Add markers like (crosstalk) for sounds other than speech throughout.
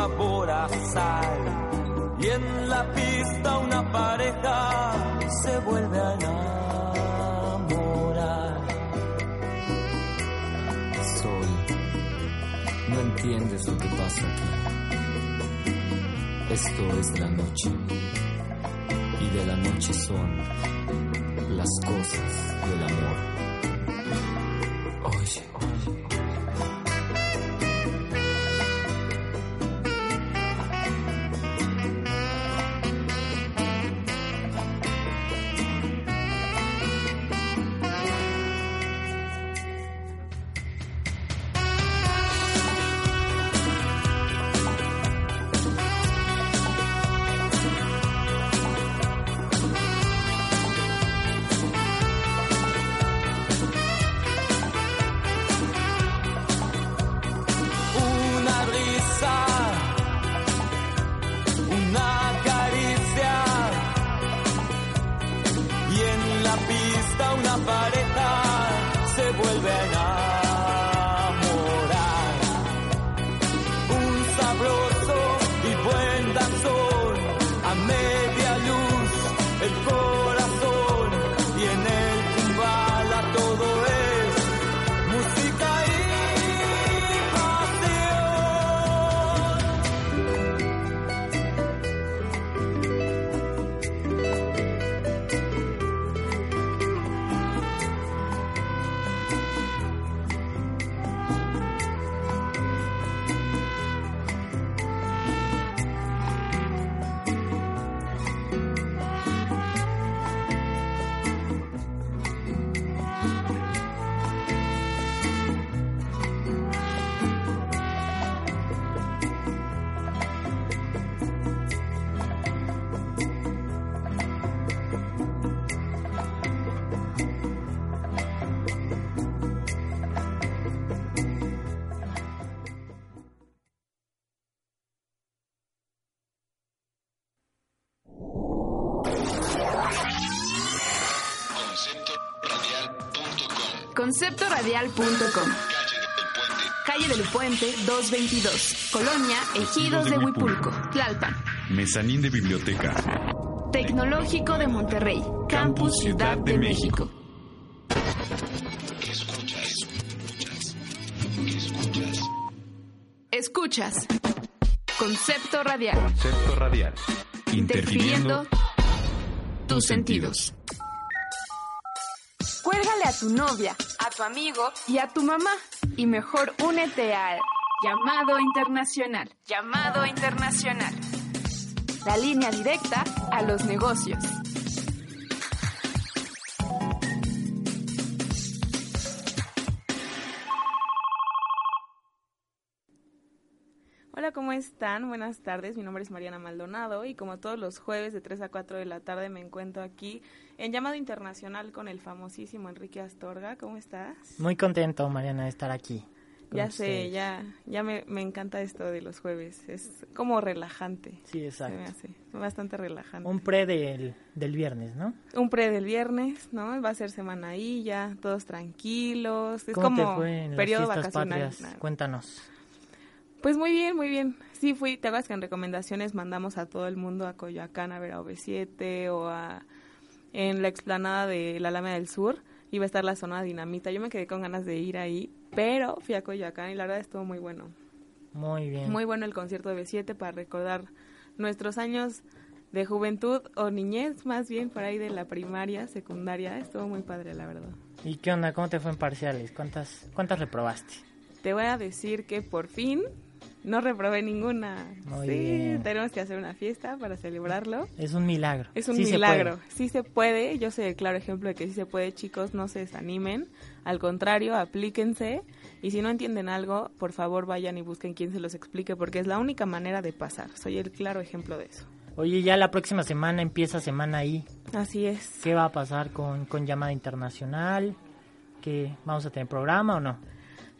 sabor a sal. Y en la pista una pareja se vuelve a enamorar. Sol, no entiendes lo que pasa aquí. Esto es la noche. Y de la noche son las cosas del amor. 222, Colonia Ejidos de Huipulco, Tlalpan. Mezanín de biblioteca. Tecnológico de Monterrey, Campus Ciudad de México. Escuchas. Concepto radial. Concepto radial. Interfiriendo tus sentidos. Cuélgale a tu novia, a tu amigo y a tu mamá. Y mejor únete al llamado internacional. Llamado internacional. La línea directa a los negocios. Hola, ¿cómo están? Buenas tardes, mi nombre es Mariana Maldonado y como todos los jueves de 3 a 4 de la tarde me encuentro aquí en llamado internacional con el famosísimo Enrique Astorga. ¿Cómo estás? Muy contento, Mariana, de estar aquí. Ya sé, ya, ya me, me encanta esto de los jueves, es como relajante. Sí, Se exacto. me hace bastante relajante. Un pre del, del viernes, ¿no? Un pre del viernes, ¿no? Va a ser semana ahí ya, todos tranquilos. Es ¿Cómo como te fue en periodo las vacacional. Cuéntanos. Pues muy bien, muy bien. Sí, fui, te acuerdas que en recomendaciones mandamos a todo el mundo a Coyoacán a ver a OV7 o a en la explanada de la Alameda del Sur iba a estar la zona dinamita. Yo me quedé con ganas de ir ahí, pero fui a Coyoacán y la verdad estuvo muy bueno. Muy bien. Muy bueno el concierto de OV7 para recordar nuestros años de juventud o niñez, más bien por ahí de la primaria, secundaria. Estuvo muy padre, la verdad. ¿Y qué onda? ¿Cómo te fue en parciales? ¿Cuántas, cuántas reprobaste? Te voy a decir que por fin no reprobé ninguna. Muy sí, bien. tenemos que hacer una fiesta para celebrarlo. Es un milagro. Es un Sí milagro. sí se puede. Yo soy el claro ejemplo de que sí se puede, chicos. No se desanimen. Al contrario, aplíquense. Y si no entienden algo, por favor vayan y busquen quien se los explique porque es la única manera de pasar. Soy el claro ejemplo de eso. Oye, ya la próxima semana empieza semana ahí. Así es. ¿Qué va a pasar con, con llamada internacional? ¿Qué, ¿Vamos a tener programa o no?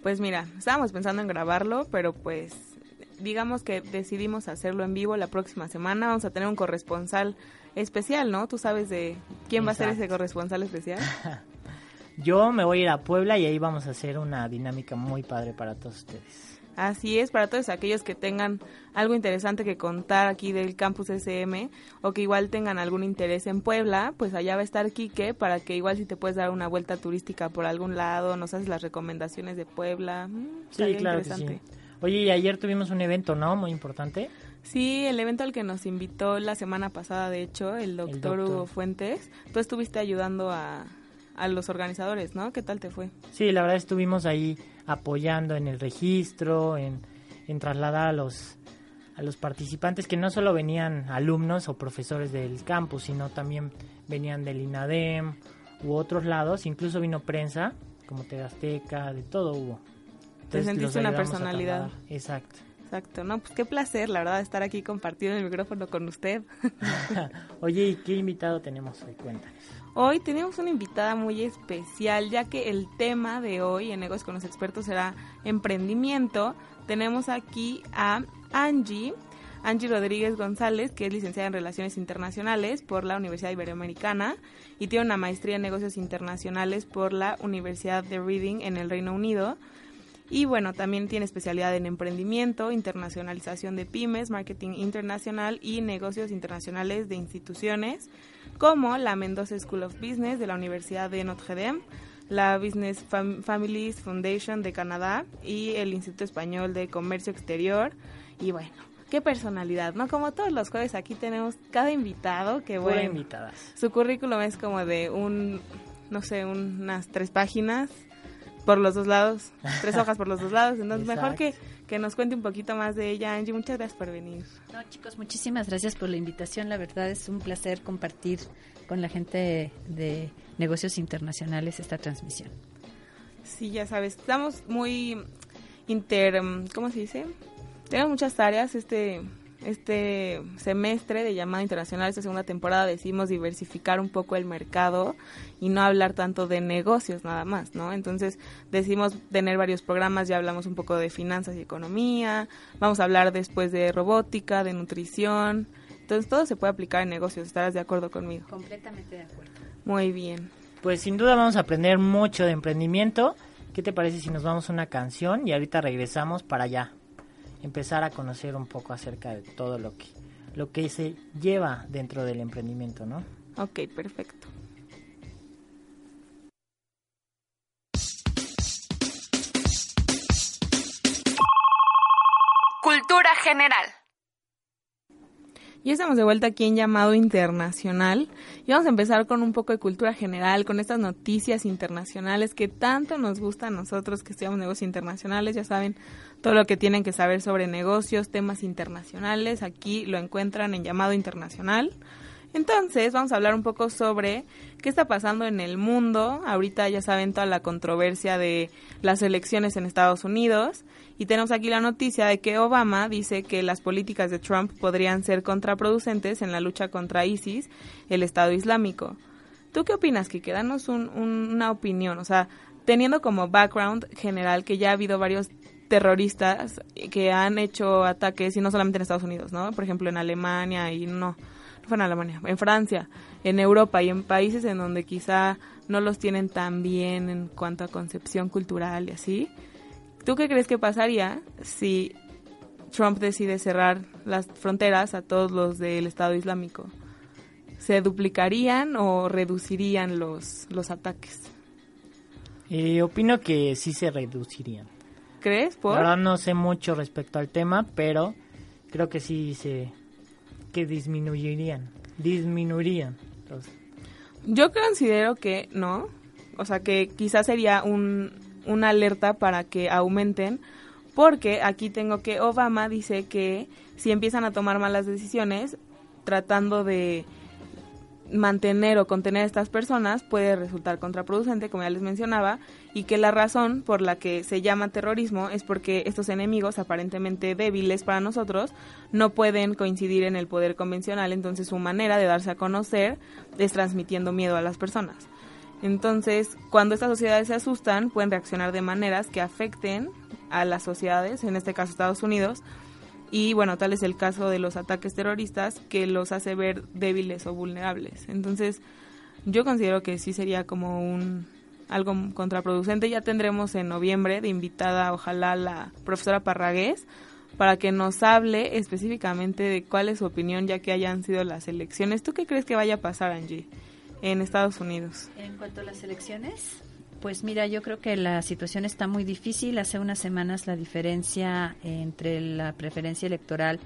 Pues mira, estábamos pensando en grabarlo, pero pues digamos que decidimos hacerlo en vivo la próxima semana. Vamos a tener un corresponsal especial, ¿no? Tú sabes de quién va a ser ese corresponsal especial. (laughs) Yo me voy a ir a Puebla y ahí vamos a hacer una dinámica muy padre para todos ustedes. Así es, para todos aquellos que tengan algo interesante que contar aquí del campus SM o que igual tengan algún interés en Puebla, pues allá va a estar Quique para que igual si te puedes dar una vuelta turística por algún lado, nos haces las recomendaciones de Puebla. Mm, sí, claro que sí. Oye, y ayer tuvimos un evento, ¿no? Muy importante. Sí, el evento al que nos invitó la semana pasada, de hecho, el doctor, Hugo Fuentes. Tú estuviste ayudando a, a los organizadores, ¿no? ¿Qué tal te fue? Sí, la verdad estuvimos ahí apoyando en el registro, en, en trasladar a los, a los participantes que no solo venían alumnos o profesores del campus, sino también venían del INADEM u otros lados, incluso vino prensa, como Tegasteca, de todo hubo. Te sentiste una personalidad. Exacto. Exacto, no, pues qué placer, la verdad, estar aquí compartiendo el micrófono con usted. (laughs) Oye, ¿y qué invitado tenemos hoy? Cuéntanos. Hoy tenemos una invitada muy especial, ya que el tema de hoy en Negocios con los Expertos será emprendimiento. Tenemos aquí a Angie, Angie Rodríguez González, que es licenciada en Relaciones Internacionales por la Universidad Iberoamericana y tiene una maestría en Negocios Internacionales por la Universidad de Reading en el Reino Unido. Y bueno, también tiene especialidad en emprendimiento, internacionalización de pymes, marketing internacional y negocios internacionales de instituciones, como la Mendoza School of Business de la Universidad de Notre Dame, la Business Families Foundation de Canadá y el Instituto Español de Comercio Exterior. Y bueno, qué personalidad, ¿no? Como todos los jueves aquí tenemos cada invitado que bueno, invitadas. su currículum es como de un, no sé, unas tres páginas por los dos lados, tres hojas por los dos lados. Entonces, (laughs) mejor que, que nos cuente un poquito más de ella. Angie, muchas gracias por venir. No, chicos, muchísimas gracias por la invitación. La verdad es un placer compartir con la gente de negocios internacionales esta transmisión. Sí, ya sabes, estamos muy inter... ¿Cómo se dice? Tenemos muchas áreas. Este este semestre de llamada internacional, esta segunda temporada, decimos diversificar un poco el mercado y no hablar tanto de negocios nada más, ¿no? Entonces decimos tener varios programas, ya hablamos un poco de finanzas y economía, vamos a hablar después de robótica, de nutrición, entonces todo se puede aplicar en negocios, ¿estarás de acuerdo conmigo? Completamente de acuerdo. Muy bien. Pues sin duda vamos a aprender mucho de emprendimiento. ¿Qué te parece si nos vamos a una canción y ahorita regresamos para allá? Empezar a conocer un poco acerca de todo lo que lo que se lleva dentro del emprendimiento, ¿no? Ok, perfecto. Cultura general. Ya estamos de vuelta aquí en Llamado Internacional y vamos a empezar con un poco de cultura general, con estas noticias internacionales que tanto nos gusta a nosotros que estudiamos negocios internacionales. Ya saben, todo lo que tienen que saber sobre negocios, temas internacionales, aquí lo encuentran en Llamado Internacional. Entonces, vamos a hablar un poco sobre qué está pasando en el mundo. Ahorita ya saben toda la controversia de las elecciones en Estados Unidos. Y tenemos aquí la noticia de que Obama dice que las políticas de Trump podrían ser contraproducentes en la lucha contra ISIS, el Estado Islámico. ¿Tú qué opinas, Kike? Danos una opinión. O sea, teniendo como background general que ya ha habido varios terroristas que han hecho ataques, y no solamente en Estados Unidos, ¿no? Por ejemplo, en Alemania y no en Alemania, en Francia, en Europa y en países en donde quizá no los tienen tan bien en cuanto a concepción cultural y así. ¿Tú qué crees que pasaría si Trump decide cerrar las fronteras a todos los del Estado Islámico? ¿Se duplicarían o reducirían los, los ataques? Eh, opino que sí se reducirían. ¿Crees? ¿Por? La verdad no sé mucho respecto al tema, pero creo que sí se, que disminuirían, disminuirían. Yo considero que no, o sea que quizás sería un, una alerta para que aumenten, porque aquí tengo que Obama dice que si empiezan a tomar malas decisiones, tratando de mantener o contener a estas personas puede resultar contraproducente, como ya les mencionaba, y que la razón por la que se llama terrorismo es porque estos enemigos, aparentemente débiles para nosotros, no pueden coincidir en el poder convencional, entonces su manera de darse a conocer es transmitiendo miedo a las personas. Entonces, cuando estas sociedades se asustan, pueden reaccionar de maneras que afecten a las sociedades, en este caso Estados Unidos, y bueno, tal es el caso de los ataques terroristas que los hace ver débiles o vulnerables. Entonces, yo considero que sí sería como un algo contraproducente. Ya tendremos en noviembre de invitada, ojalá, la profesora Parragués para que nos hable específicamente de cuál es su opinión ya que hayan sido las elecciones. ¿Tú qué crees que vaya a pasar, Angie, en Estados Unidos? En cuanto a las elecciones, pues mira, yo creo que la situación está muy difícil. Hace unas semanas la diferencia entre la preferencia electoral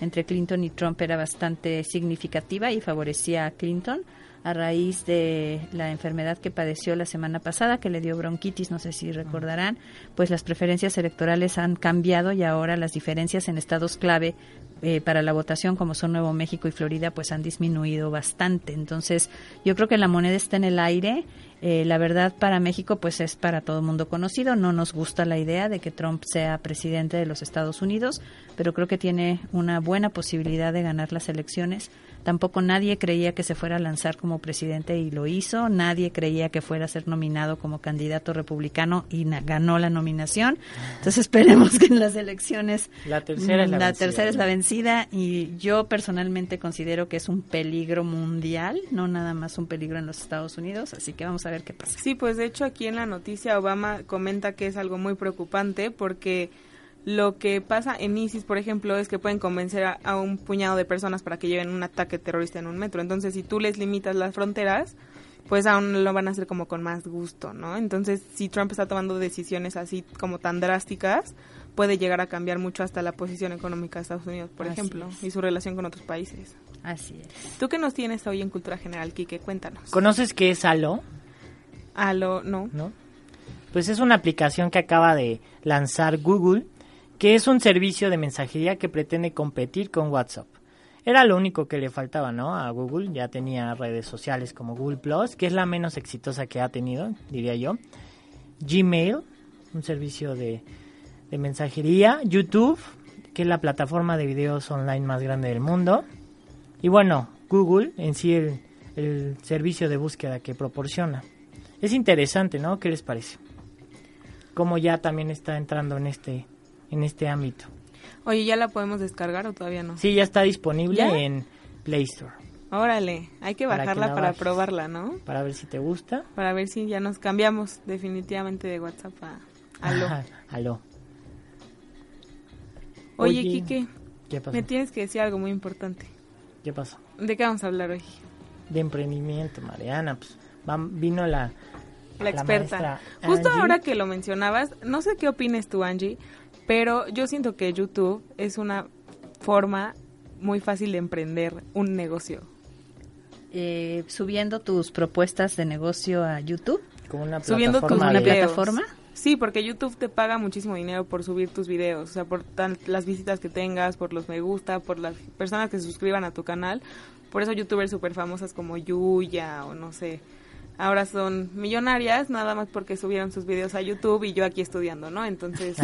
entre Clinton y Trump era bastante significativa y favorecía a Clinton a raíz de la enfermedad que padeció la semana pasada, que le dio bronquitis, no sé si recordarán, pues las preferencias electorales han cambiado y ahora las diferencias en estados clave eh, para la votación, como son Nuevo México y Florida, pues han disminuido bastante. Entonces, yo creo que la moneda está en el aire. Eh, la verdad, para México, pues es para todo mundo conocido. No nos gusta la idea de que Trump sea presidente de los Estados Unidos, pero creo que tiene una buena posibilidad de ganar las elecciones Tampoco nadie creía que se fuera a lanzar como presidente y lo hizo. Nadie creía que fuera a ser nominado como candidato republicano y ganó la nominación. Entonces esperemos que en las elecciones la tercera es la, vencida, tercera es la vencida y yo personalmente considero que es un peligro mundial, no nada más un peligro en los Estados Unidos. Así que vamos a ver qué pasa. Sí, pues de hecho aquí en la noticia Obama comenta que es algo muy preocupante porque lo que pasa en ISIS, por ejemplo, es que pueden convencer a, un puñado de personas para que lleven un ataque terrorista en un metro. Entonces, si tú les limitas las fronteras, pues aún lo van a hacer como con más gusto, ¿no? Entonces, si Trump está tomando decisiones así como tan drásticas, puede llegar a cambiar mucho hasta la posición económica de Estados Unidos, por ejemplo, y su relación con otros países. Así es. ¿Tú qué nos tienes hoy en Cultura General, Kike? Cuéntanos. ¿Conoces qué es Halo? Halo, no. ¿No? Pues es una aplicación que acaba de lanzar Google que es un servicio de mensajería que pretende competir con WhatsApp. Era lo único que le faltaba, ¿no? A Google ya tenía redes sociales como Google Plus, que es la menos exitosa que ha tenido, diría yo. Gmail, un servicio de, mensajería. YouTube, que es la plataforma de videos online más grande del mundo. Y bueno, Google en sí el, el servicio de búsqueda que proporciona. Es interesante, ¿no? ¿Qué les parece? Como ya también está entrando en este en este ámbito. Oye, ¿ya la podemos descargar o todavía no? Sí, ya está disponible en Play Store. Órale, hay que bajarla para, probarla, ¿no? Para ver si te gusta. Para ver si ya nos cambiamos definitivamente de WhatsApp a (laughs) Aló. aló. Oye, Oye, Quique, ¿qué pasó? me tienes que decir algo muy importante. ¿Qué pasó? ¿De qué vamos a hablar hoy? De emprendimiento, Mariana. Pues vino la, la experta. Justo ahora que lo mencionabas, no sé qué opines tú, Angie, pero yo siento que YouTube es una forma muy fácil de emprender un negocio. Eh, subiendo tus propuestas de negocio a YouTube. Como una subiendo plataforma. una plataforma. Sí, porque YouTube te paga muchísimo dinero por subir tus videos, o sea, por las visitas que tengas, por los me gusta, por las personas que se suscriban a tu canal. Por eso youtubers súper famosas como Yuya o no sé, ahora son millonarias nada más porque subieron sus videos a YouTube y yo aquí estudiando, ¿no? Entonces,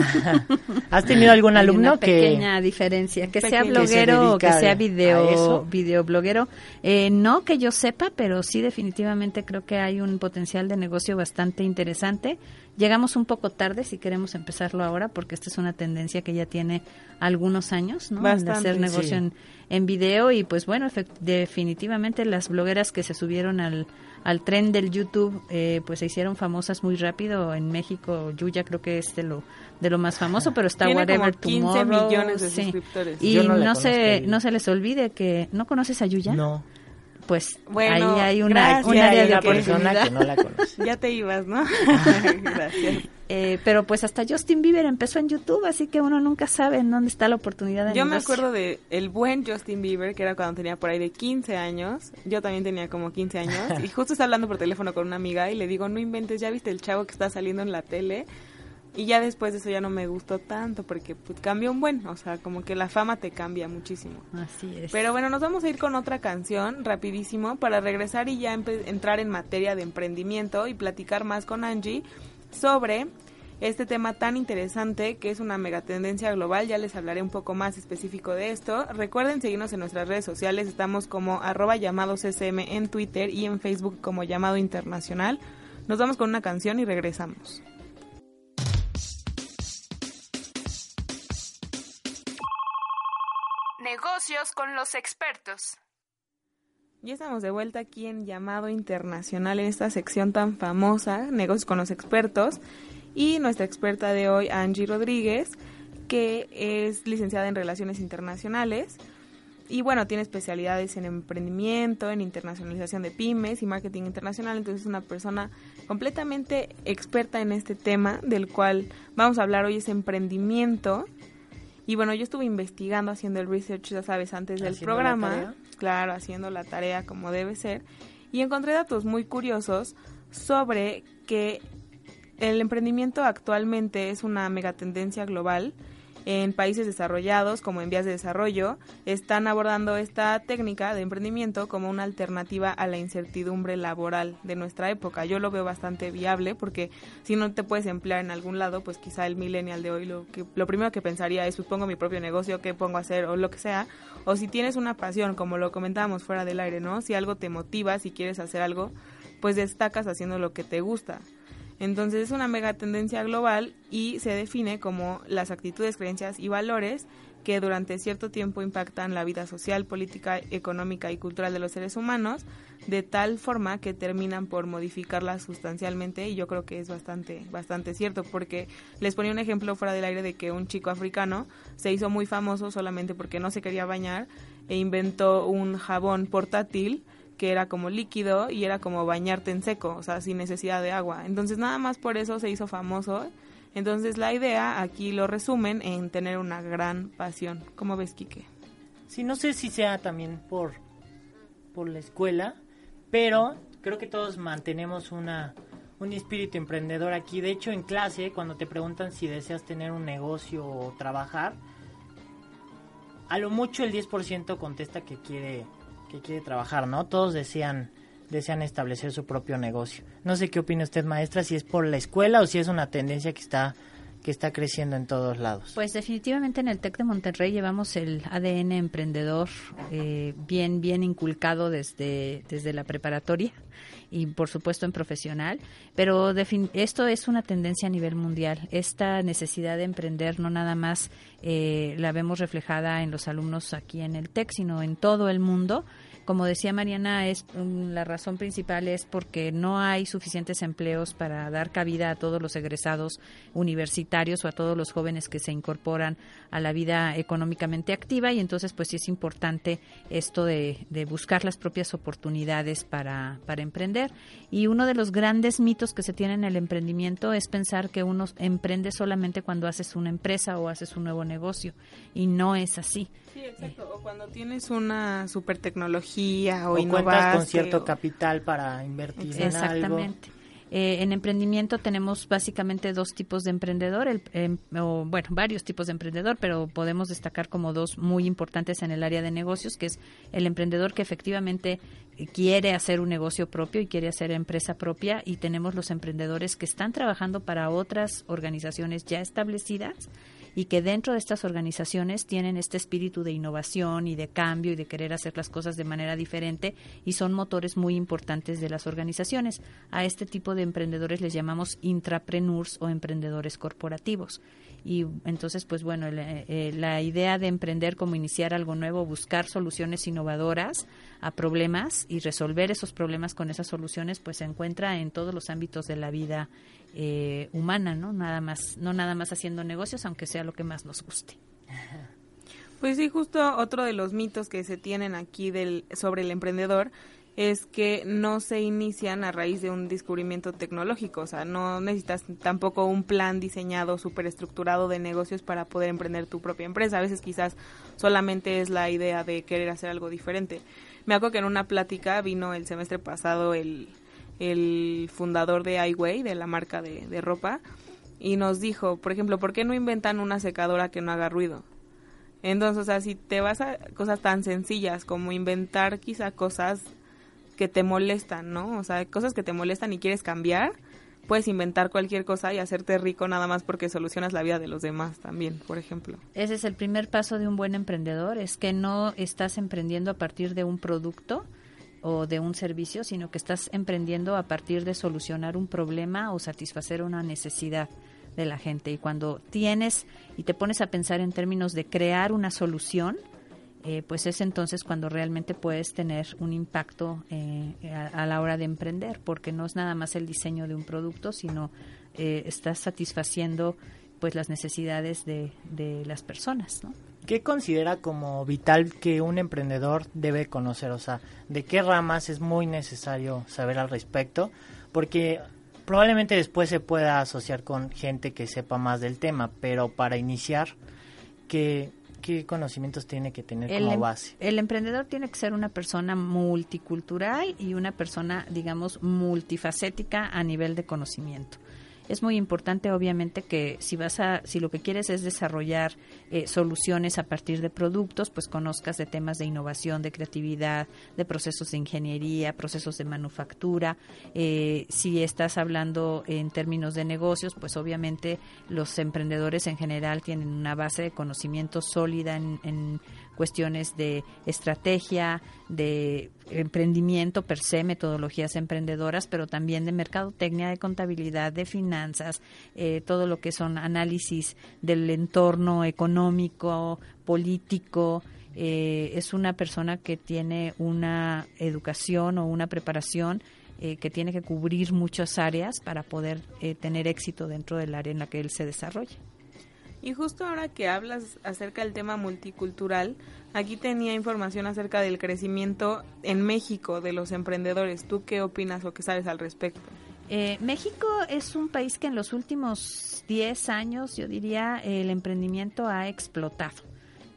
¿has tenido algún alumno una que pequeña diferencia, que sea bloguero o que sea video videobloguero? Eh, no que yo sepa, pero sí definitivamente creo que hay un potencial de negocio bastante interesante. Llegamos un poco tarde si queremos empezarlo ahora porque esta es una tendencia que ya tiene algunos años, ¿no? de hacer negocio en, en video y pues bueno, definitivamente las blogueras que se subieron al al tren del YouTube, eh, pues se hicieron famosas muy rápido. En México, Yuya creo que es de lo de lo más famoso, pero está Whatever 15 millones de suscriptores. Y no, se no se les olvide que no conoces a Yuya. No. Pues bueno, ahí hay una, una área de persona que no la (laughs) conoce. ya te ibas, ¿no? (laughs) Gracias. Eh, pero pues hasta Justin Bieber empezó en YouTube, así que uno nunca sabe en dónde está la oportunidad de Yo me acuerdo de el buen Justin Bieber, que era cuando tenía por ahí de 15 años. Yo también tenía como 15 años. (laughs) y justo estaba hablando por teléfono con una amiga y le digo, no inventes, ¿ya viste el chavo que está saliendo en la tele? Y ya después de eso ya no me gustó tanto porque pues, cambió un buen, o sea, como que la fama te cambia muchísimo. Así es. Pero bueno, nos vamos a ir con otra canción rapidísimo para regresar y ya entrar en materia de emprendimiento y platicar más con Angie sobre este tema tan interesante que es una mega tendencia global. Ya les hablaré un poco más específico de esto. Recuerden seguirnos en nuestras redes sociales. Estamos como arroba llamado CCM en Twitter y en Facebook como llamado internacional. Nos vamos con una canción y regresamos. Negocios con los expertos. Ya estamos de vuelta aquí en Llamado Internacional, en esta sección tan famosa, Negocios con los Expertos. Y nuestra experta de hoy, Angie Rodríguez, que es licenciada en Relaciones Internacionales. Y bueno, tiene especialidades en emprendimiento, en internacionalización de pymes y marketing internacional. Entonces es una persona completamente experta en este tema, del cual vamos a hablar hoy, es emprendimiento. Y bueno, yo estuve investigando, haciendo el research, ya sabes, antes del programa claro, haciendo la tarea como debe ser, y encontré datos muy curiosos sobre que el emprendimiento actualmente es una megatendencia global en países desarrollados como en vías de desarrollo, están abordando esta técnica de emprendimiento como una alternativa a la incertidumbre laboral de nuestra época. Yo lo veo bastante viable porque si no te puedes emplear en algún lado, pues quizá el millennial de hoy lo que lo primero que pensaría es pues pongo mi propio negocio, qué pongo a hacer o lo que sea, o si tienes una pasión, como lo comentábamos fuera del aire, ¿no? Si algo te motiva, si quieres hacer algo, pues destacas haciendo lo que te gusta. Entonces es una mega tendencia global y se define como las actitudes, creencias y valores que durante cierto tiempo impactan la vida social, política, económica y cultural de los seres humanos, de tal forma que terminan por modificarla sustancialmente y yo creo que es bastante bastante cierto porque les ponía un ejemplo fuera del aire de que un chico africano se hizo muy famoso solamente porque no se quería bañar e inventó un jabón portátil que era como líquido y era como bañarte en seco, o sea, sin necesidad de agua. Entonces nada más por eso se hizo famoso. Entonces la idea aquí lo resumen en tener una gran pasión. ¿Cómo ves, Quique? Sí, no sé si sea también por, por la escuela, pero creo que todos mantenemos una, un espíritu emprendedor aquí. De hecho, en clase, cuando te preguntan si deseas tener un negocio o trabajar, a lo mucho el 10% contesta que quiere que quiere trabajar, ¿no? Todos desean desean establecer su propio negocio. No sé qué opina usted, maestra, si es por la escuela o si es una tendencia que está que está creciendo en todos lados. Pues definitivamente en el TEC de Monterrey llevamos el ADN emprendedor eh, bien bien inculcado desde desde la preparatoria y por supuesto en profesional, pero esto es una tendencia a nivel mundial. Esta necesidad de emprender no nada más eh, la vemos reflejada en los alumnos aquí en el TEC, sino en todo el mundo como decía Mariana, es mm, la razón principal es porque no hay suficientes empleos para dar cabida a todos los egresados universitarios o a todos los jóvenes que se incorporan a la vida económicamente activa y entonces pues sí es importante esto de, buscar las propias oportunidades para, emprender. Y uno de los grandes mitos que se tiene en el emprendimiento es pensar que uno emprende solamente cuando haces una empresa o haces un nuevo negocio y no es así. Sí, exacto. O cuando tienes una super tecnología o, o cuentas con cierto capital para invertir en algo. Exactamente. Eh, en emprendimiento tenemos básicamente dos tipos de emprendedor, el, em, o, bueno, varios tipos de emprendedor, pero podemos destacar como dos muy importantes en el área de negocios, que es el emprendedor que efectivamente quiere hacer un negocio propio y quiere hacer empresa propia, y tenemos los emprendedores que están trabajando para otras organizaciones ya establecidas y que dentro de estas organizaciones tienen este espíritu de innovación y de cambio y de querer hacer las cosas de manera diferente y son motores muy importantes de las organizaciones. A este tipo de emprendedores les llamamos intrapreneurs o emprendedores corporativos. Y entonces, pues bueno, eh, la idea de emprender como iniciar algo nuevo, buscar soluciones innovadoras a problemas y resolver esos problemas con esas soluciones, pues se encuentra en todos los ámbitos de la vida eh, humana, ¿no? Nada más, no nada más haciendo negocios, aunque sea lo que más nos guste. Pues sí, justo otro de los mitos que se tienen aquí del, sobre el emprendedor es que no se inician a raíz de un descubrimiento tecnológico, o sea, no necesitas tampoco un plan diseñado súper estructurado de negocios para poder emprender tu propia empresa. A veces quizás solamente es la idea de querer hacer algo diferente. Me acuerdo que en una plática vino el semestre pasado el, el fundador de iWay, de la marca de, ropa, y nos dijo, por ejemplo, ¿por qué no inventan una secadora que no haga ruido? Entonces, o sea, si te vas a cosas tan sencillas como inventar quizá cosas que te molestan, ¿no? O sea, cosas que te molestan y quieres cambiar, puedes inventar cualquier cosa y hacerte rico nada más porque solucionas la vida de los demás también, por ejemplo. Ese es el primer paso de un buen emprendedor, es que no estás emprendiendo a partir de un producto, o de un servicio, sino que estás emprendiendo a partir de solucionar un problema o satisfacer una necesidad de la gente. Y cuando tienes y te pones a pensar en términos de crear una solución, eh, pues es entonces cuando realmente puedes tener un impacto eh, a, la hora de emprender, porque no es nada más el diseño de un producto, sino eh, estás satisfaciendo pues las necesidades de, de las personas, ¿no? ¿Qué considera como vital que un emprendedor debe conocer? O sea, ¿de qué ramas es muy necesario saber al respecto? Porque probablemente después se pueda asociar con gente que sepa más del tema, pero para iniciar, ¿qué, qué conocimientos tiene que tener como em- base? El emprendedor tiene que ser una persona multicultural y una persona, digamos, multifacética a nivel de conocimiento es muy importante obviamente que si vas a si lo que quieres es desarrollar eh, soluciones a partir de productos pues conozcas de temas de innovación de creatividad de procesos de ingeniería procesos de manufactura. Eh, si estás hablando en términos de negocios pues obviamente los emprendedores en general tienen una base de conocimiento sólida en, en cuestiones de estrategia, de emprendimiento per se, metodologías emprendedoras, pero también de mercadotecnia, de contabilidad, de finanzas, eh, todo lo que son análisis del entorno económico, político. Eh, es una persona que tiene una educación o una preparación eh, que tiene que cubrir muchas áreas para poder eh, tener éxito dentro del área en la que él se desarrolla. Y justo ahora que hablas acerca del tema multicultural, aquí tenía información acerca del crecimiento en México de los emprendedores. ¿Tú qué opinas o qué sabes al respecto? Eh, México es un país que en los últimos 10 años, yo diría, el emprendimiento ha explotado.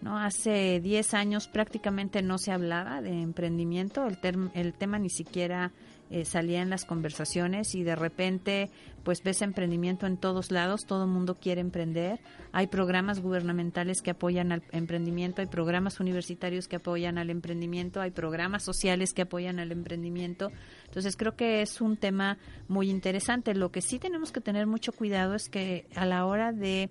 ¿No? Hace 10 años prácticamente no se hablaba de emprendimiento, el, el tema ni siquiera eh, salía en las conversaciones y de repente pues ves emprendimiento en todos lados, todo el mundo quiere emprender, hay programas gubernamentales que apoyan al emprendimiento, hay programas universitarios que apoyan al emprendimiento, hay programas sociales que apoyan al emprendimiento. Entonces creo que es un tema muy interesante. Lo que sí tenemos que tener mucho cuidado es que a la hora de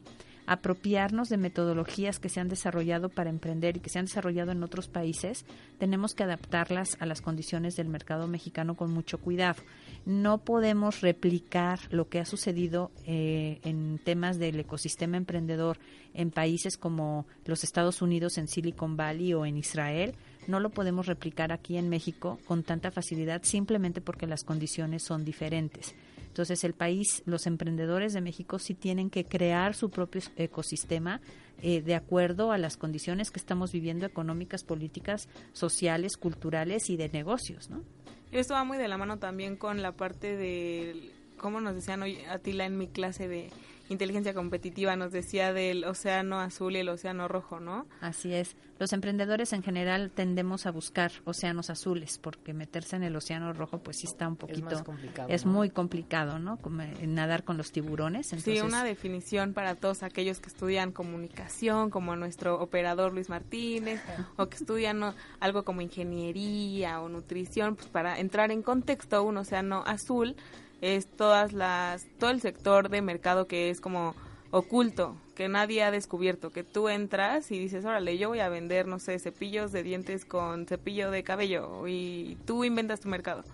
apropiarnos de metodologías que se han desarrollado para emprender y que se han desarrollado en otros países, tenemos que adaptarlas a las condiciones del mercado mexicano con mucho cuidado. No podemos replicar lo que ha sucedido eh, en temas del ecosistema emprendedor en países como los Estados Unidos, en Silicon Valley o en Israel. No lo podemos replicar aquí en México con tanta facilidad simplemente porque las condiciones son diferentes. Entonces el país, los emprendedores de México sí tienen que crear su propio ecosistema eh, de acuerdo a las condiciones que estamos viviendo económicas, políticas, sociales, culturales y de negocios, ¿no? Esto va muy de la mano también con la parte de, como nos decían hoy Atila en mi clase de inteligencia competitiva nos decía del océano azul y el océano rojo, ¿no? Así es. Los emprendedores en general tendemos a buscar océanos azules porque meterse en el océano rojo pues sí está un poquito es, complicado, es ¿no? muy complicado, ¿no? Como nadar con los tiburones. Entonces, sí, una definición para todos aquellos que estudian comunicación, como nuestro operador Luis Martínez, o que estudian ¿no? algo como ingeniería o nutrición, pues para entrar en contexto, un océano azul es todas las todo el sector de mercado que es como oculto, que nadie ha descubierto, que tú entras y dices, órale, yo voy a vender, no sé, cepillos de dientes con cepillo de cabello y tú inventas tu mercado.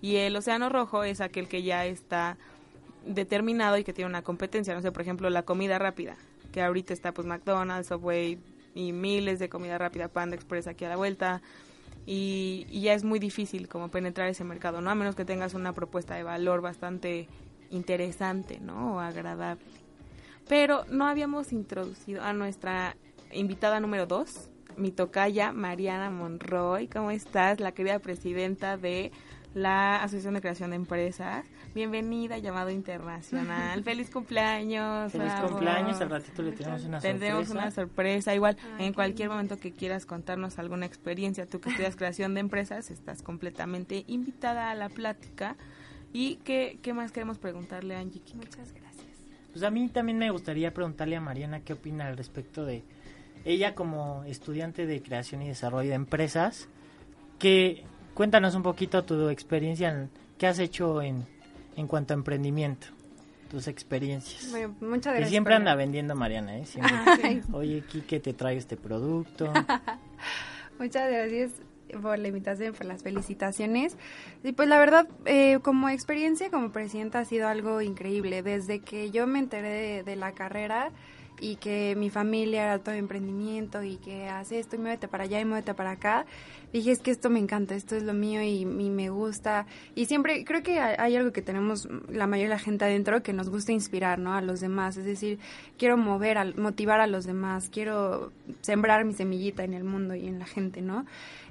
Y el océano rojo es aquel que ya está determinado y que tiene una competencia, no sé, por ejemplo, la comida rápida, que ahorita está pues McDonald's, Subway y miles de comida rápida, Panda Express aquí a la vuelta, y, y, ya es muy difícil como penetrar ese mercado, ¿no? A menos que tengas una propuesta de valor bastante interesante, ¿no? O agradable. Pero no habíamos introducido a nuestra invitada número dos, mi tocaya Mariana Monroy. ¿Cómo estás? La querida presidenta de la Asociación de Creación de Empresas. Bienvenida, llamado internacional. ¡Feliz cumpleaños! Feliz bravo. cumpleaños, al ratito le tenemos una Tendremos sorpresa. una sorpresa. Igual, en cualquier momento que quieras contarnos alguna experiencia, tú que estudias (laughs) creación de empresas, estás completamente invitada a la plática. ¿Y qué, qué más queremos preguntarle a Angie? Muchas gracias. Pues a mí también me gustaría preguntarle a Mariana qué opina al respecto de ella como estudiante de creación y desarrollo de empresas. Que cuéntanos un poquito tu experiencia, en, qué has hecho en, en cuanto a emprendimiento, tus experiencias. Bueno, muchas gracias. siempre por- anda vendiendo Mariana, ¿eh? Siempre. Ay, (laughs) Oye, Kike, te traigo este producto. (laughs) Muchas gracias por la invitación, por las felicitaciones. Y pues la verdad, eh, como experiencia como presidenta ha sido algo increíble. Desde que yo me enteré de, de la carrera, y que mi familia era todo emprendimiento y que hace esto y muévete para allá y muévete para acá, dije es que esto me encanta, esto es lo mío y, me gusta. Y siempre creo que hay algo que tenemos la mayoría de la gente adentro que nos gusta inspirar ¿no? a los demás, es decir, quiero mover, motivar a los demás, quiero sembrar mi semillita en el mundo y en la gente, ¿no?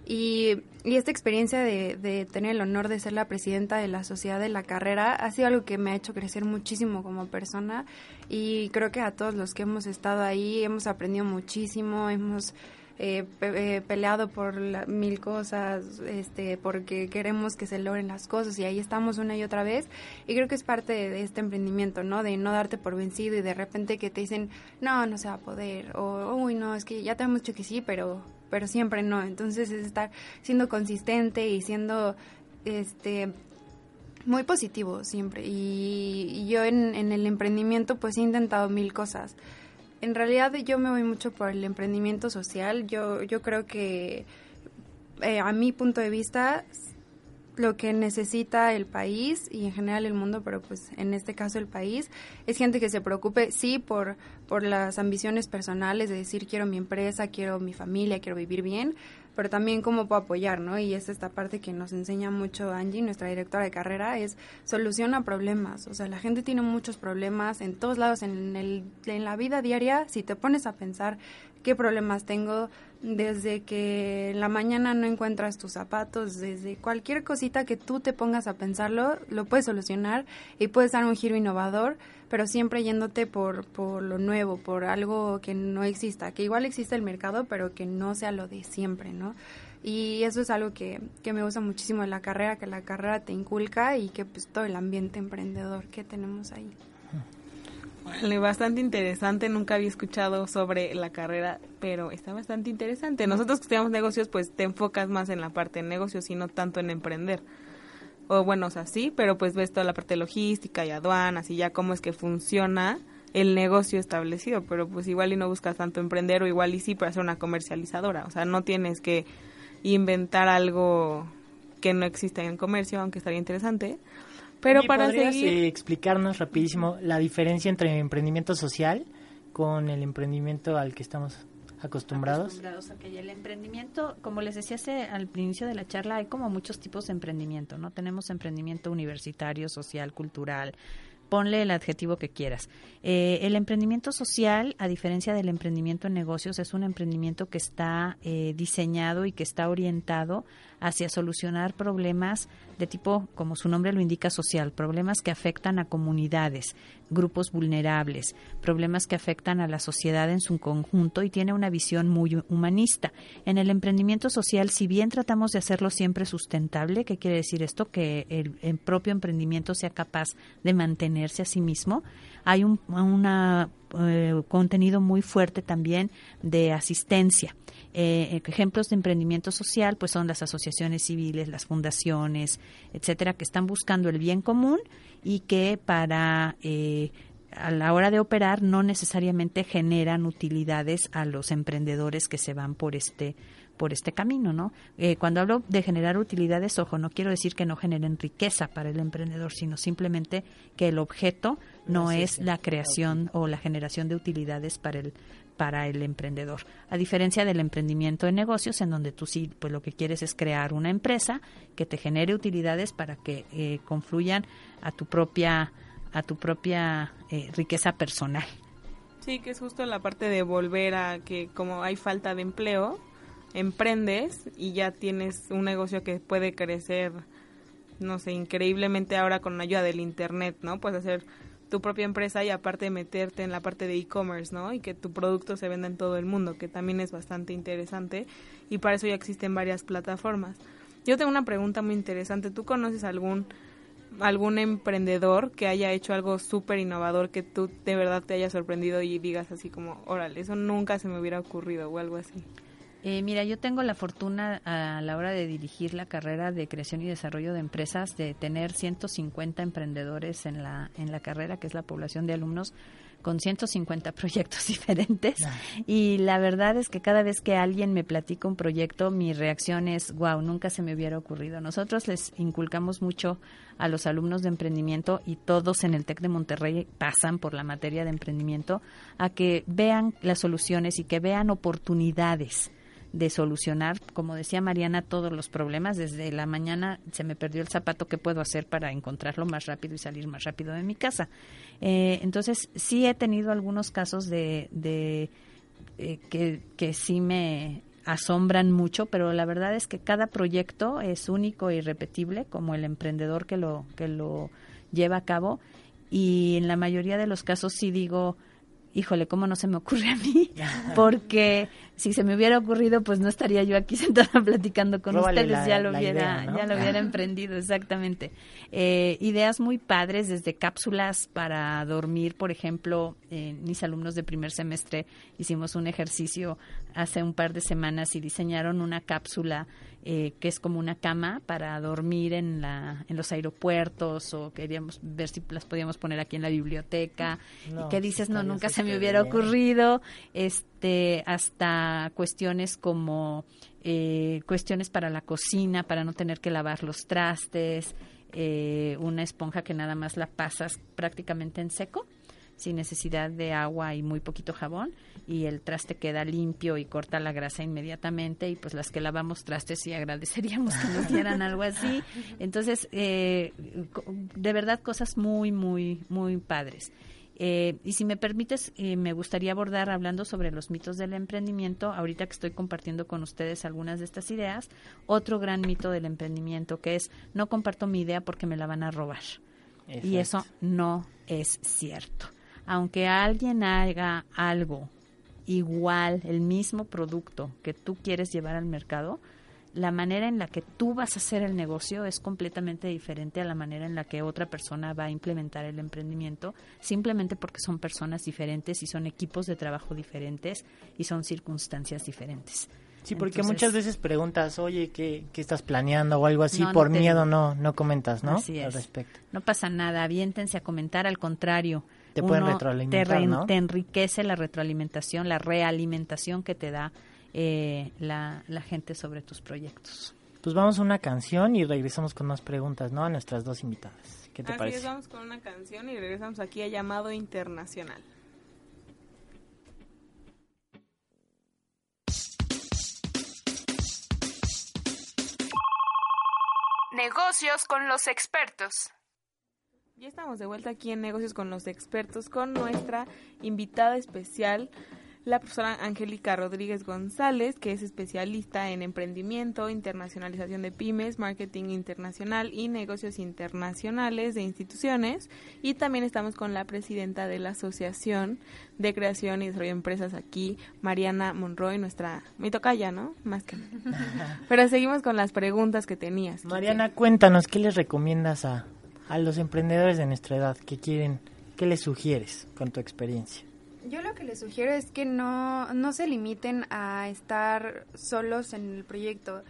Y, y, esta experiencia de, de, tener el honor de ser la presidenta de la sociedad de la carrera ha sido algo que me ha hecho crecer muchísimo como persona y creo que a todos los que hemos estado ahí hemos aprendido muchísimo, hemos eh, eh, peleado por mil cosas, este, porque queremos que se logren las cosas y ahí estamos una y otra vez. Y creo que es parte de, este emprendimiento, ¿no? De no darte por vencido y de repente que te dicen, no, no se va a poder, o, uy, no, es que ya te hemos dicho que sí, pero, pero siempre no. Entonces es estar siendo consistente y siendo, este, muy positivo siempre. Y, yo en, en el emprendimiento pues he intentado mil cosas en realidad yo me voy mucho por el emprendimiento social. Yo, yo creo que eh, a mi punto de vista lo que necesita el país y en general el mundo, pero pues en este caso el país, es gente que se preocupe, sí, por, por las ambiciones personales, de decir quiero mi empresa, quiero mi familia, quiero vivir bien, pero también cómo puedo apoyar, ¿no? Y es esta parte que nos enseña mucho Angie, nuestra directora de carrera, es soluciona problemas. O sea, la gente tiene muchos problemas en todos lados, en, el, en la vida diaria, si te pones a pensar qué problemas tengo, desde que en la mañana no encuentras tus zapatos, desde cualquier cosita que tú te pongas a pensarlo, lo puedes solucionar y puedes dar un giro innovador pero siempre yéndote por, por lo nuevo, por algo que no exista, que igual existe el mercado, pero que no sea lo de siempre, ¿no? Y eso es algo que, que me gusta muchísimo de la carrera, que la carrera te inculca y que pues todo el ambiente emprendedor que tenemos ahí. Vale, bastante interesante, nunca había escuchado sobre la carrera, pero está bastante interesante. Nosotros que estudiamos negocios, pues te enfocas más en la parte de negocios y no tanto en emprender o bueno, o sea, pero pues ves toda la parte logística y aduanas y ya cómo es que funciona el negocio establecido, pero pues igual y no buscas tanto emprender o igual y sí para ser una comercializadora, o sea, no tienes que inventar algo que no existe en comercio, aunque estaría interesante. Pero para seguir... Eh, explicarnos rapidísimo la diferencia entre el emprendimiento social con el emprendimiento al que estamos acostumbrados. Acostumbrados que el emprendimiento, como les decía hace, al inicio de la charla, hay como muchos tipos de emprendimiento, ¿no? Tenemos emprendimiento universitario, social, cultural, ponle el adjetivo que quieras. Eh, el emprendimiento social, a diferencia del emprendimiento en negocios, es un emprendimiento que está eh, diseñado y que está orientado hacia solucionar problemas de tipo, como su nombre lo indica, social, problemas que afectan a comunidades, grupos vulnerables, problemas que afectan a la sociedad en su conjunto y tiene una visión muy humanista. En el emprendimiento social, si bien tratamos de hacerlo siempre sustentable, ¿qué quiere decir esto? Que el, propio emprendimiento sea capaz de mantenerse a sí mismo, hay un eh, contenido muy fuerte también de asistencia. Eh, ejemplos de emprendimiento social pues son las asociaciones civiles, las fundaciones, etcétera, que están buscando el bien común y que para eh, a la hora de operar no necesariamente generan utilidades a los emprendedores que se van por este por este camino, ¿no? Eh, cuando hablo de generar utilidades, ojo, no quiero decir que no generen riqueza para el emprendedor, sino simplemente que el objeto no es la creación o la generación de utilidades para el para el emprendedor. A diferencia del emprendimiento de negocios, en donde tú sí, pues lo que quieres es crear una empresa que te genere utilidades para que eh, confluyan a tu propia a tu propia eh, riqueza personal. Sí, que es justo la parte de volver a que como hay falta de empleo, emprendes y ya tienes un negocio que puede crecer, no sé, increíblemente ahora con la ayuda del internet, ¿no? Puedes hacer tu propia empresa y aparte meterte en la parte de e-commerce, ¿no? Y que tu producto se venda en todo el mundo, que también es bastante interesante y para eso ya existen varias plataformas. Yo tengo una pregunta muy interesante. ¿Tú conoces algún algún emprendedor que haya hecho algo súper innovador que tú de verdad te haya sorprendido y digas así como, órale, eso nunca se me hubiera ocurrido o algo así? Eh, mira, yo tengo la fortuna a la hora de dirigir la carrera de creación y desarrollo de empresas de tener 150 emprendedores en la en la carrera, que es la población de alumnos con 150 (laughs) proyectos diferentes. Y la verdad es que cada vez que alguien me platica un proyecto, mi reacción es, wow, nunca se me hubiera ocurrido. Nosotros les inculcamos mucho a los alumnos de emprendimiento y todos en el TEC de Monterrey pasan por la materia de emprendimiento a que vean las soluciones y que vean oportunidades de solucionar, como decía Mariana, todos los problemas. Desde la mañana se me perdió el zapato, ¿qué puedo hacer para encontrarlo más rápido y salir más rápido de mi casa? Eh, entonces, sí he tenido algunos casos de, de eh, que, que sí me asombran mucho, pero la verdad es que cada proyecto es único e irrepetible, como el emprendedor que lo, que lo lleva a cabo. Y en la mayoría de los casos sí digo, híjole, ¿cómo no se me ocurre a mí? (laughs) Porque si se me hubiera ocurrido, pues no estaría yo aquí (laughs) sentada platicando con ustedes, ya lo hubiera, ya lo hubiera emprendido, exactamente. Eh, ideas muy padres, desde cápsulas para dormir, por ejemplo, mis alumnos de primer semestre hicimos un ejercicio hace un par de semanas y diseñaron una cápsula eh, que es como una cama para dormir en, la, en los aeropuertos o queríamos ver si las podíamos poner aquí en la biblioteca. y que dices, no, nunca se me hubiera ocurrido. Este, hasta cuestiones como eh, cuestiones para la cocina, para no tener que lavar los trastes, eh, una esponja que nada más la pasas prácticamente en seco sin necesidad de agua y muy poquito jabón y el traste queda limpio y corta la grasa inmediatamente y pues las que lavamos trastes sí agradeceríamos que nos dieran algo así. (laughs) Entonces, eh, de verdad cosas muy, muy, muy padres. Eh, y si me permites, eh, me gustaría abordar hablando sobre los mitos del emprendimiento, ahorita que estoy compartiendo con ustedes algunas de estas ideas, otro gran mito del emprendimiento que es no comparto mi idea porque me la van a robar. Y eso no es cierto aunque alguien haga algo igual, el mismo producto que tú quieres llevar al mercado, la manera en la que tú vas a hacer el negocio es completamente diferente a la manera en la que otra persona va a implementar el emprendimiento, simplemente porque son personas diferentes y son equipos de trabajo diferentes y son circunstancias diferentes. Sí, porque muchas veces preguntas, oye, ¿qué, ¿qué, estás planeando o algo así? Por miedo no, no comentas, ¿no? Así Al respecto. No pasa nada, aviéntense a comentar, al contrario te pueden retroalimentar, te, enriquece la retroalimentación, la realimentación que te da eh, la, gente sobre tus proyectos. Pues vamos a una canción y regresamos con más preguntas, ¿no? A nuestras dos invitadas. ¿Qué te Así parece? Es, vamos con una canción y regresamos aquí a Llamado Internacional. Negocios con los expertos. Ya estamos de vuelta aquí en Negocios con los Expertos con nuestra invitada especial, la profesora Angélica Rodríguez González, que es especialista en emprendimiento, internacionalización de pymes, marketing internacional y negocios internacionales de instituciones. Y también estamos con la presidenta de la Asociación de Creación y Desarrollo de Empresas aquí, Mariana Monroy, nuestra... Me toca ya, ¿no? Más que... (laughs) Pero seguimos con las preguntas que tenías. Mariana, cuéntanos, ¿qué les recomiendas a, a los emprendedores de nuestra edad que quieren, qué les sugieres con tu experiencia? Yo lo que les sugiero es que no, no se limiten a estar solos en el proyecto.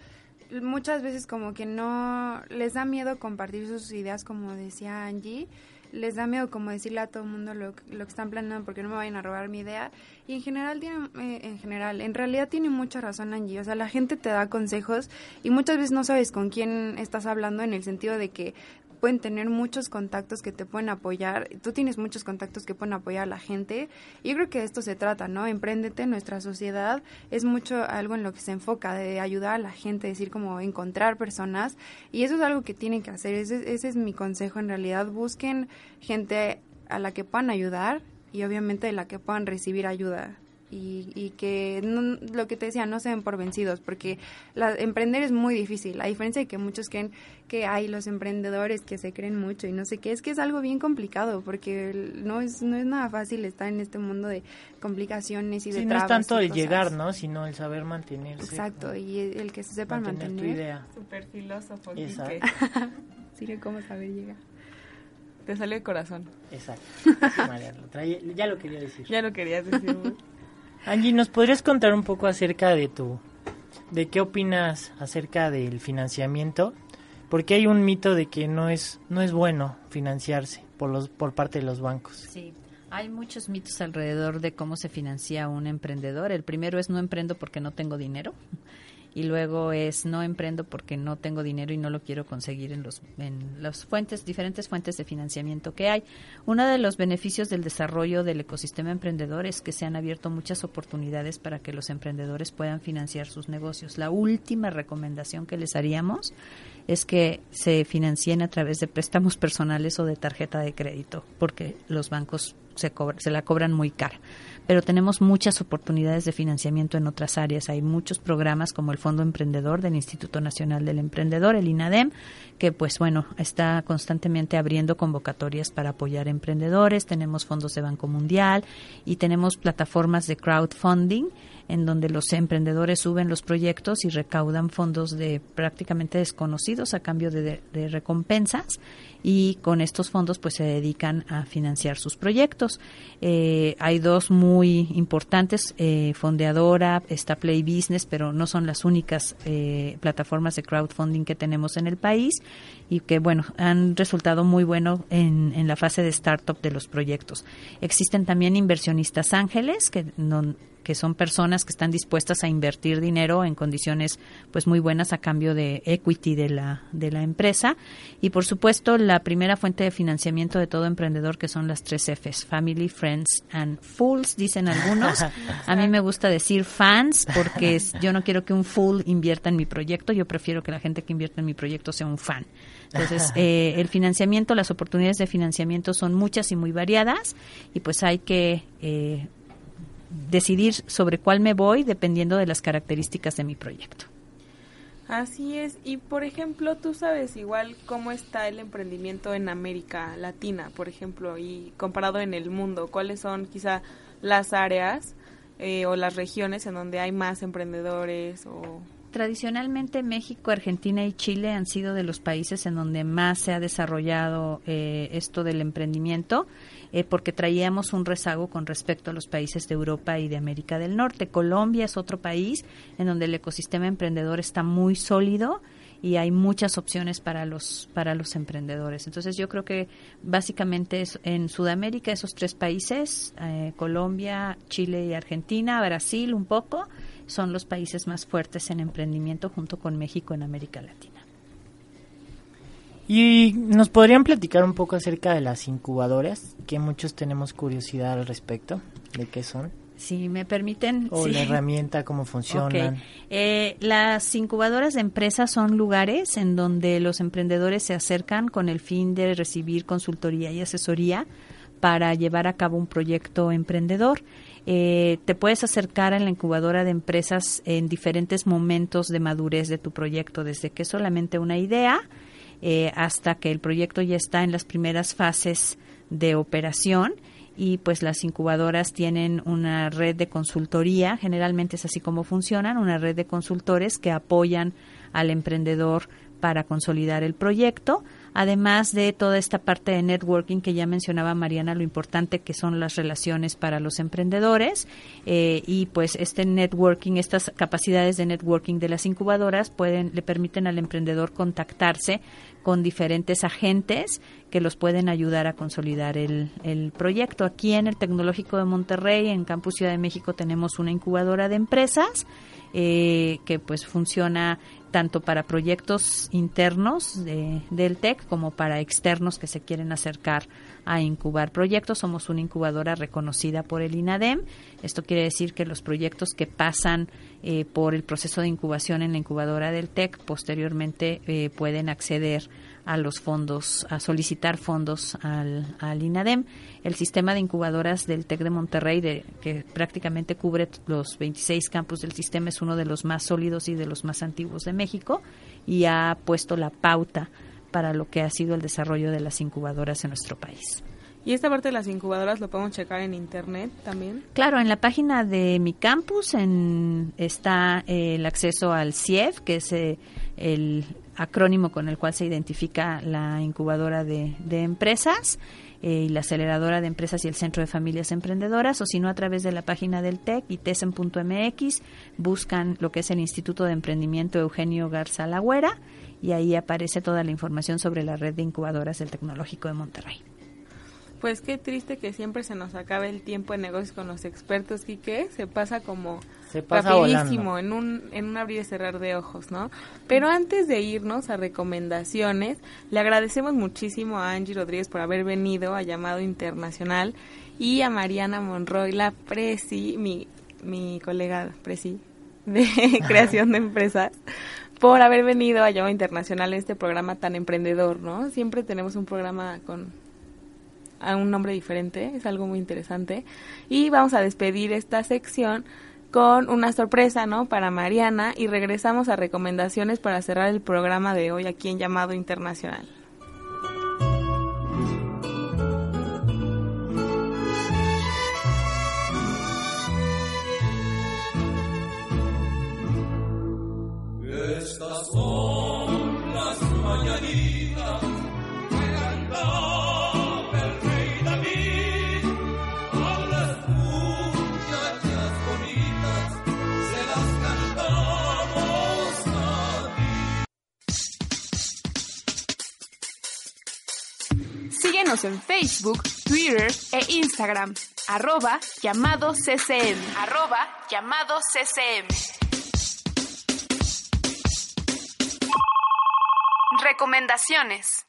Muchas veces como que no les da miedo compartir sus ideas, como decía Angie. Les da miedo como decirle a todo el mundo lo, lo, que están planeando porque no me vayan a robar mi idea. Y en general tiene eh, en general en realidad tiene mucha razón Angie. O sea la gente te da consejos y muchas veces no sabes con quién estás hablando en el sentido de que pueden tener muchos contactos que te pueden apoyar. Tú tienes muchos contactos que pueden apoyar a la gente. Y yo creo que de esto se trata, ¿no? Empréndete. Nuestra sociedad es mucho algo en lo que se enfoca, de ayudar a la gente, decir como encontrar personas. Y eso es algo que tienen que hacer. Ese, ese es mi consejo en realidad. Busquen gente a la que puedan ayudar y obviamente de la que puedan recibir ayuda y, y que lo que te decía, no se den por vencidos, porque la, emprender es muy difícil, a diferencia de que muchos creen que hay los emprendedores que se creen mucho y no sé qué, es que es algo bien complicado, porque no es, no es nada fácil estar en este mundo de complicaciones y de no es tanto el llegar, ¿no? Sino el saber mantenerse. Exacto, y el, que se sepa mantener. mantener. Tu idea. Super filósofo. (laughs) sí, cómo saber llegar. Te sale el corazón. Exacto. (laughs) ya lo quería decir. Ya lo querías decir. (laughs) Angie, ¿nos podrías contar un poco acerca de tu, de qué opinas acerca del financiamiento? Porque hay un mito de que no es, no es bueno financiarse por los, por parte de los bancos. Sí. Hay muchos mitos alrededor de cómo se financia un emprendedor. El primero es no emprendo porque no tengo dinero y luego es no emprendo porque no tengo dinero y no lo quiero conseguir en los en las fuentes diferentes fuentes de financiamiento que hay. Uno de los beneficios del desarrollo del ecosistema emprendedor es que se han abierto muchas oportunidades para que los emprendedores puedan financiar sus negocios. La última recomendación que les haríamos es que se financien a través de préstamos personales o de tarjeta de crédito, porque los bancos se, se la cobran muy cara pero tenemos muchas oportunidades de financiamiento en otras áreas. Hay muchos programas como el Fondo Emprendedor del Instituto Nacional del Emprendedor, el INADEM, que pues bueno, está constantemente abriendo convocatorias para apoyar emprendedores. Tenemos fondos de Banco Mundial y tenemos plataformas de crowdfunding en donde los emprendedores suben los proyectos y recaudan fondos de prácticamente desconocidos a cambio de, recompensas y con estos fondos pues se dedican a financiar sus proyectos. Eh, hay dos muy importantes, eh, Fondeadora, está Play Business, pero no son las únicas eh, plataformas de crowdfunding que tenemos en el país y que bueno, han resultado muy bueno en, en la fase de startup de los proyectos. Existen también inversionistas ángeles que no, que son personas que están dispuestas a invertir dinero en condiciones pues muy buenas a cambio de equity de la de la empresa. Y por supuesto la primera fuente de financiamiento de todo emprendedor que son las tres Fs family friends and fools dicen algunos. (laughs) A mí me gusta decir fans porque yo no quiero que un fool invierta en mi proyecto yo prefiero que la gente que invierta en mi proyecto sea un fan. Entonces, eh, el financiamiento, las oportunidades de financiamiento son muchas y muy variadas y pues hay que eh, decidir sobre cuál me voy dependiendo de las características de mi proyecto. Así es. Y por ejemplo, tú sabes igual cómo está el emprendimiento en América Latina, por ejemplo, y comparado en el mundo, cuáles son quizá las áreas eh, o las regiones en donde hay más emprendedores o tradicionalmente México, Argentina y Chile han sido de los países en donde más se ha desarrollado eh, esto del emprendimiento. Eh, porque traíamos un rezago con respecto a los países de Europa y de América del Norte. Colombia es otro país en donde el ecosistema emprendedor está muy sólido y hay muchas opciones para los para los emprendedores. Entonces yo creo que básicamente es, en Sudamérica esos tres países, eh, Colombia, Chile y Argentina, Brasil un poco, son los países más fuertes en emprendimiento junto con México en América Latina. Y nos podrían platicar un poco acerca de las incubadoras, que muchos tenemos curiosidad al respecto, de qué son. Si me permiten. O la herramienta, cómo funcionan. Eh, las incubadoras de empresas son lugares en donde los emprendedores se acercan con el fin de recibir consultoría y asesoría para llevar a cabo un proyecto emprendedor. Eh, te puedes acercar a la incubadora de empresas en diferentes momentos de madurez de tu proyecto, desde que es solamente una idea eh, hasta que el proyecto ya está en las primeras fases de operación. Y pues las incubadoras tienen una red de consultoría, generalmente es así como funcionan, una red de consultores que apoyan al emprendedor para consolidar el proyecto, además de toda esta parte de networking que ya mencionaba Mariana, lo importante que son las relaciones para los emprendedores eh, y pues este networking, estas capacidades de networking de las incubadoras pueden le permiten al emprendedor contactarse con diferentes agentes que los pueden ayudar a consolidar el, el proyecto. Aquí en el Tecnológico de Monterrey, en Campus Ciudad de México, tenemos una incubadora de empresas eh, que pues funciona tanto para proyectos internos de, del TEC como para externos que se quieren acercar a incubar proyectos. Somos una incubadora reconocida por el INADEM. Esto quiere decir que los proyectos que pasan eh, por el proceso de incubación en la incubadora del TEC posteriormente eh, pueden acceder a los fondos, a solicitar fondos al, al, INADEM. El sistema de incubadoras del TEC de Monterrey, de, que prácticamente cubre los 26 campus del sistema, es uno de los más sólidos y de los más antiguos de México y ha puesto la pauta para lo que ha sido el desarrollo de las incubadoras en nuestro país. ¿Y esta parte de las incubadoras lo podemos checar en internet también? Claro, en la página de mi campus en, está el acceso al CIEF, que es eh, el acrónimo con el cual se identifica la incubadora de, empresas eh, y la aceleradora de empresas y el Centro de Familias Emprendedoras, o si no a través de la página del TEC y TESEN.mx, buscan lo que es el Instituto de Emprendimiento Eugenio Garza Lagüera y ahí aparece toda la información sobre la red de incubadoras del Tecnológico de Monterrey. Pues qué triste que siempre se nos acabe el tiempo en negocios con los expertos, Quique. Se pasa como Rapidísimo, en un, en un abrir y cerrar de ojos, ¿no? Pero antes de irnos a recomendaciones, le agradecemos muchísimo a Angie Rodríguez por haber venido a Llamado Internacional y a Mariana Monroy, la Presi, mi, mi colega Presi de (laughs) creación de empresas, por haber venido a Llamado Internacional en este programa tan emprendedor, ¿no? Siempre tenemos un programa con a un nombre diferente, es algo muy interesante. Y vamos a despedir esta sección con una sorpresa, ¿no? Para Mariana y regresamos a recomendaciones para cerrar el programa de hoy aquí en Llamado Internacional. Estas son las mañanitas Síguenos en Facebook, Twitter e Instagram. Arroba llamado CCM. Arroba llamado CCM. Recomendaciones.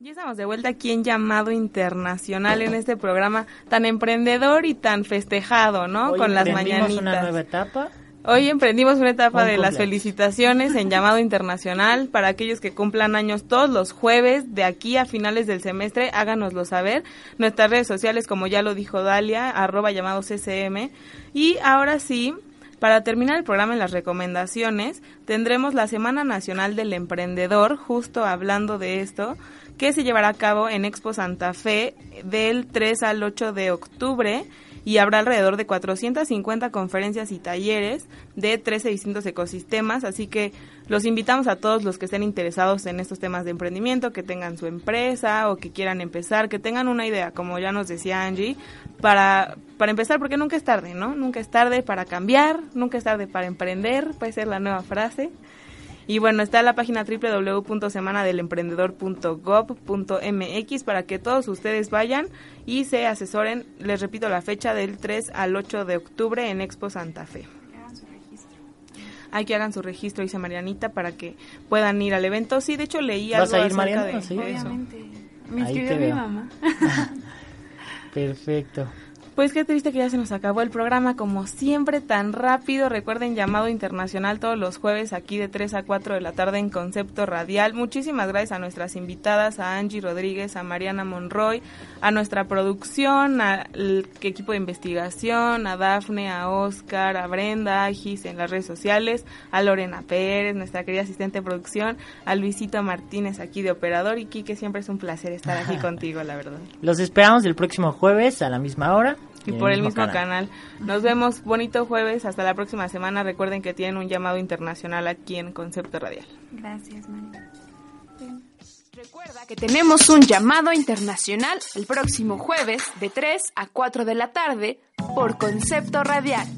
Ya estamos de vuelta aquí en Llamado Internacional en este programa tan emprendedor y tan festejado, ¿no? Hoy con las mañanitas. una nueva etapa. Hoy emprendimos una etapa de las felicitaciones en llamado internacional para aquellos que cumplan años todos los jueves de aquí a finales del semestre, háganoslo saber. Nuestras redes sociales, como ya lo dijo Dalia, arroba llamado CCM. Y ahora sí, para terminar el programa en las recomendaciones, tendremos la Semana Nacional del Emprendedor, justo hablando de esto, que se llevará a cabo en Expo Santa Fe del 3 al 8 de octubre y habrá alrededor de 450 conferencias y talleres de 13 distintos ecosistemas, así que los invitamos a todos los que estén interesados en estos temas de emprendimiento, que tengan su empresa o que quieran empezar, que tengan una idea, como ya nos decía Angie, para, para empezar, porque nunca es tarde, ¿no? Nunca es tarde para cambiar, nunca es tarde para emprender, puede ser la nueva frase. Y bueno, está la página www.semanadelemprendedor.gov.mx para que todos ustedes vayan y se asesoren, les repito, la fecha del 3 al 8 de octubre en Expo Santa Fe. Hay que hagan su registro, dice Marianita, para que puedan ir al evento. Sí, de hecho leí ¿Vas algo a ir, Mariana? de, Sí. Obviamente. Me te mi veo. mamá. (laughs) Perfecto. Pues qué triste que ya se nos acabó el programa, como siempre, tan rápido. Recuerden, llamado internacional todos los jueves aquí de 3 a 4 de la tarde en Concepto Radial. Muchísimas gracias a nuestras invitadas, a Angie Rodríguez, a Mariana Monroy, a nuestra producción, al equipo de investigación, a Dafne, a Oscar, a Brenda, a Gis en las redes sociales, a Lorena Pérez, nuestra querida asistente de producción, a Luisito Martínez aquí de operador y Kike, siempre es un placer estar aquí (laughs) contigo, la verdad. Los esperamos el próximo jueves a la misma hora. Y por el mismo canal. Nos vemos bonito jueves, hasta la próxima semana. Recuerden que tienen un llamado internacional aquí en Concepto Radial. Gracias, María. Recuerda que tenemos un llamado internacional el próximo jueves de 3 a 4 de la tarde por Concepto Radial.